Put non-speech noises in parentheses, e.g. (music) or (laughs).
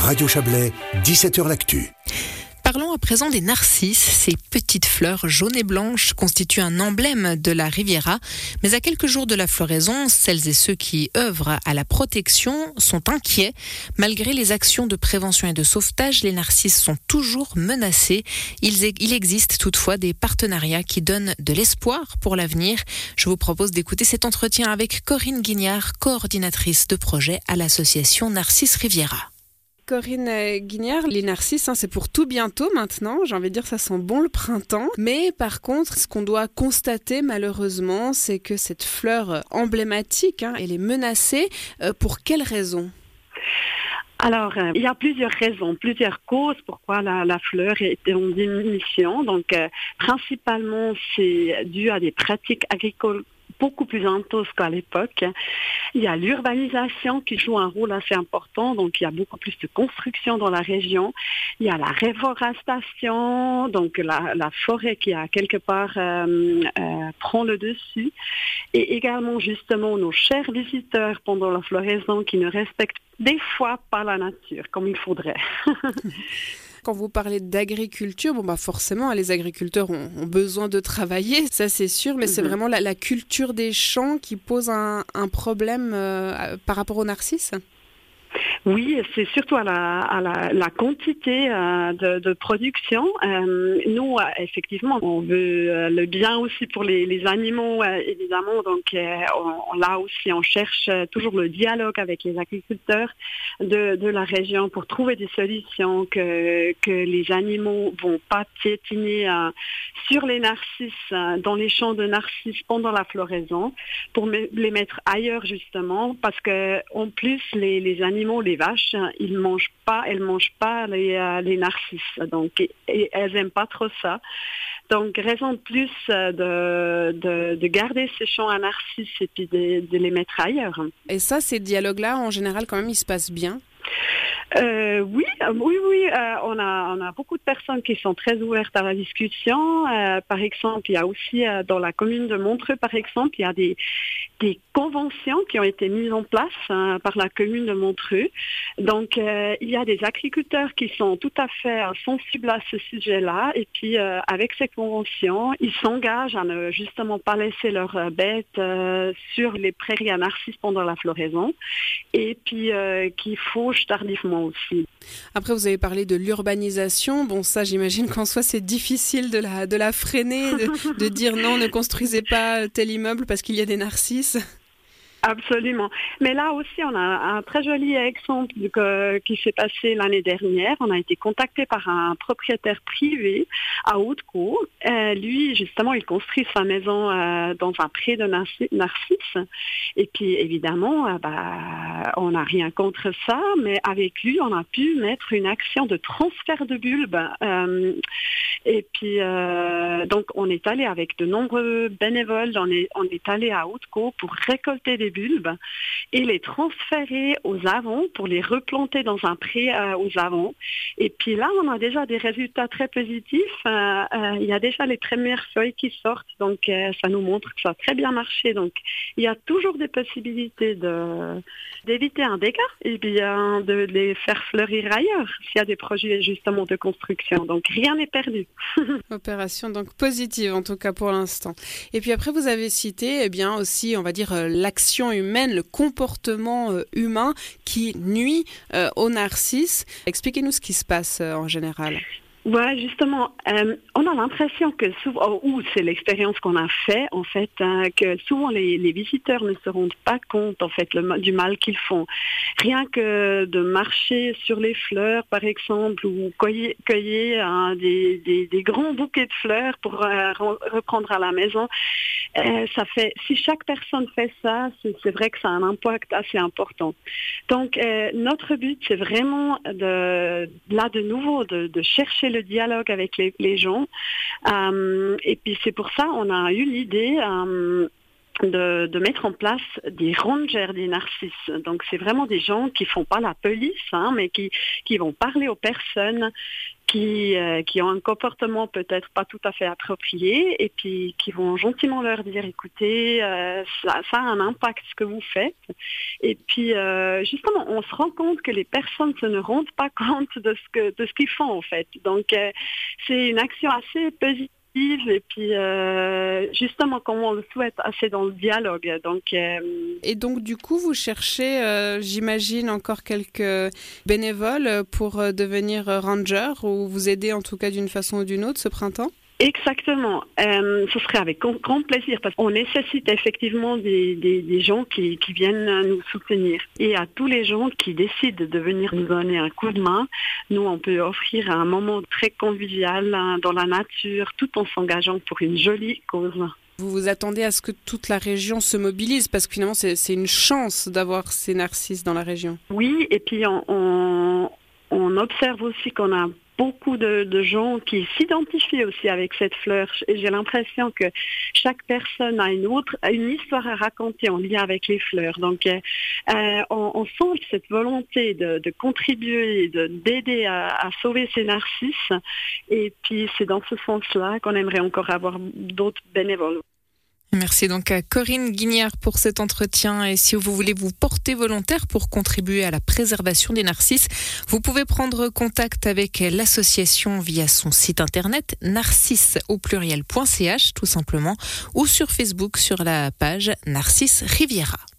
Radio Chablais, 17h L'Actu. Parlons à présent des narcisses. Ces petites fleurs jaunes et blanches constituent un emblème de la Riviera. Mais à quelques jours de la floraison, celles et ceux qui œuvrent à la protection sont inquiets. Malgré les actions de prévention et de sauvetage, les narcisses sont toujours menacés. Il, il existe toutefois des partenariats qui donnent de l'espoir pour l'avenir. Je vous propose d'écouter cet entretien avec Corinne Guignard, coordinatrice de projet à l'association Narcisse Riviera. Corinne Guignard, les narcisses, hein, c'est pour tout bientôt maintenant. J'ai envie de dire, ça sent bon le printemps. Mais par contre, ce qu'on doit constater malheureusement, c'est que cette fleur emblématique, hein, elle est menacée. Euh, pour quelles raisons alors, euh, il y a plusieurs raisons, plusieurs causes pourquoi la, fleur est en diminution. Donc, euh, principalement, c'est dû à des pratiques agricoles beaucoup plus intense qu'à l'époque. Il y a l'urbanisation qui joue un rôle assez important, donc il y a beaucoup plus de construction dans la région. Il y a la réforestation, donc la, forêt qui a quelque part euh, euh, prend le dessus. Et également justement nos chers visiteurs pendant la floraison qui ne respectent des fois pas la nature comme il faudrait. (laughs) Quand vous parlez d'agriculture, bon bah forcément, les agriculteurs ont, besoin de travailler, (laughs) ça c'est sûr, mais c'est mhm. vraiment la, culture des champs qui pose un, problème euh, par rapport aux narcisses? Oui, c'est surtout à la, quantité euh, de, production. Euh, nous, euh, effectivement, on veut le bien aussi pour les, animaux, évidemment. Donc là aussi, on cherche toujours le dialogue avec les agriculteurs de, la région pour trouver des solutions que, que les animaux vont pas piétiner sur les narcisses, dans les champs de narcisses pendant la floraison, pour les mettre ailleurs justement, parce que en plus les, animaux, vaches, ils mangent pas, elles mangent pas les, euh, narcisses. Donc, elles aiment pas trop ça. Donc, raison de plus euh, de, garder ces champs à narcisses et puis de, de les mettre ailleurs. Et ça, ces dialogues-là, en général, quand même, ils se passent bien? Euh, oui, oui, oui. Euh, on, a, on a beaucoup de personnes qui sont très ouvertes à la discussion. Euh, par exemple, il y a aussi dans la commune de Montreux, par exemple, il y a des, des conventions qui ont été mises en place par la commune de Montreux. Donc, il y a des agriculteurs qui sont tout à fait sensibles à ce sujet-là. Et puis, avec ces conventions, ils s'engagent à ne justement pas laisser leurs bêtes sur les prairies à narcisses pendant la floraison. Et puis, qu'il fauchent tardivement aussi. Après, vous avez parlé de l'urbanisation. Bon, ça, j'imagine qu'en soi, c'est difficile de la, de la freiner, de, de dire non, ne construisez pas tel immeuble parce qu'il y a des narcisses. Absolument. Mais là aussi, on a un très joli exemple qui s'est passé l'année dernière. On a été contacté par un propriétaire privé à Haute-Cour. Euh, lui, justement, il construit sa maison euh, dans un pré de Narcisse. Et puis, évidemment, euh, bah, on n'a rien contre ça, mais avec lui, on a pu mettre une action de transfert de bulbes. Et puis, donc, on est allé avec de nombreux bénévoles, on est, on est allé à Haute-Cour pour récolter des bulbes et les transférer aux avants pour les replanter dans un pré euh, aux avants. Et puis là, on a déjà des résultats très positifs. Euh, euh, il y a déjà les premières feuilles qui sortent, donc ça nous montre que ça a très bien marché. Donc il y a toujours des possibilités de d'éviter un dégât et bien de les faire fleurir ailleurs s'il y a des projets justement de construction. Donc rien n'est perdu. (laughs) Opération donc positive en tout cas pour l'instant. Et puis après vous avez cité eh bien aussi on va dire l'action humaine, le comportement euh, humain qui nuit euh, aux narcisses. Expliquez-nous ce qui se passe euh, en général. Ouais, justement, euh, on a l'impression que souvent, oh, ou c'est l'expérience qu'on a fait en fait, hein, que souvent les, visiteurs ne se rendent pas compte en fait du mal qu'ils font. Rien que de marcher sur les fleurs, par exemple, ou cueillir, hein, des, grands bouquets de fleurs pour euh, reprendre à la maison, euh, ça fait. Si chaque personne fait ça, c'est vrai que ça a un impact assez important. Donc notre but, c'est vraiment de là de nouveau de, de chercher le dialogue avec les, gens. Euh, et puis c'est pour ça on a eu l'idée euh, de, mettre en place des rangers des narcisses. Donc c'est vraiment des gens qui font pas la police, hein, mais qui, qui vont parler aux personnes, qui, euh, qui ont un comportement peut-être pas tout à fait approprié et puis qui vont gentiment leur dire écoutez, euh, ça, ça, a un impact ce que vous faites. Et puis euh, justement, on se rend compte que les personnes se ne rendent pas compte de ce que de ce qu'ils font en fait. Donc c'est une action assez positive et puis euh, justement comme on le souhaite assez dans le dialogue. Donc euh... et donc du coup vous cherchez euh, j'imagine encore quelques bénévoles pour devenir ranger ou vous aider en tout cas d'une façon ou d'une autre ce printemps? Exactement. Euh, ce serait avec grand plaisir parce qu'on nécessite effectivement des, des, des gens qui, qui, viennent nous soutenir. Et à tous les gens qui décident de venir nous donner un coup de main, nous, on peut offrir un moment très convivial hein, dans la nature tout en s'engageant pour une jolie cause. Vous vous attendez à ce que toute la région se mobilise parce que finalement, c'est une chance d'avoir ces narcisses dans la région. Oui, et puis on, on, on observe aussi qu'on a beaucoup de, gens qui s'identifient aussi avec cette fleur. Et j'ai l'impression que chaque personne a une autre, une histoire à raconter en lien avec les fleurs. Donc, euh, on, on, sent cette volonté de, contribuer, de d'aider à, à, sauver ces narcisses. Et puis, c'est dans ce sens-là qu'on aimerait encore avoir d'autres bénévoles. Merci donc à Corinne Guignard pour cet entretien. Et si vous voulez vous porter volontaire pour contribuer à la préservation des narcisses, vous pouvez prendre contact avec l'association via son site internet narcisse au pluriel.ch tout simplement ou sur Facebook sur la page Narcisse Riviera.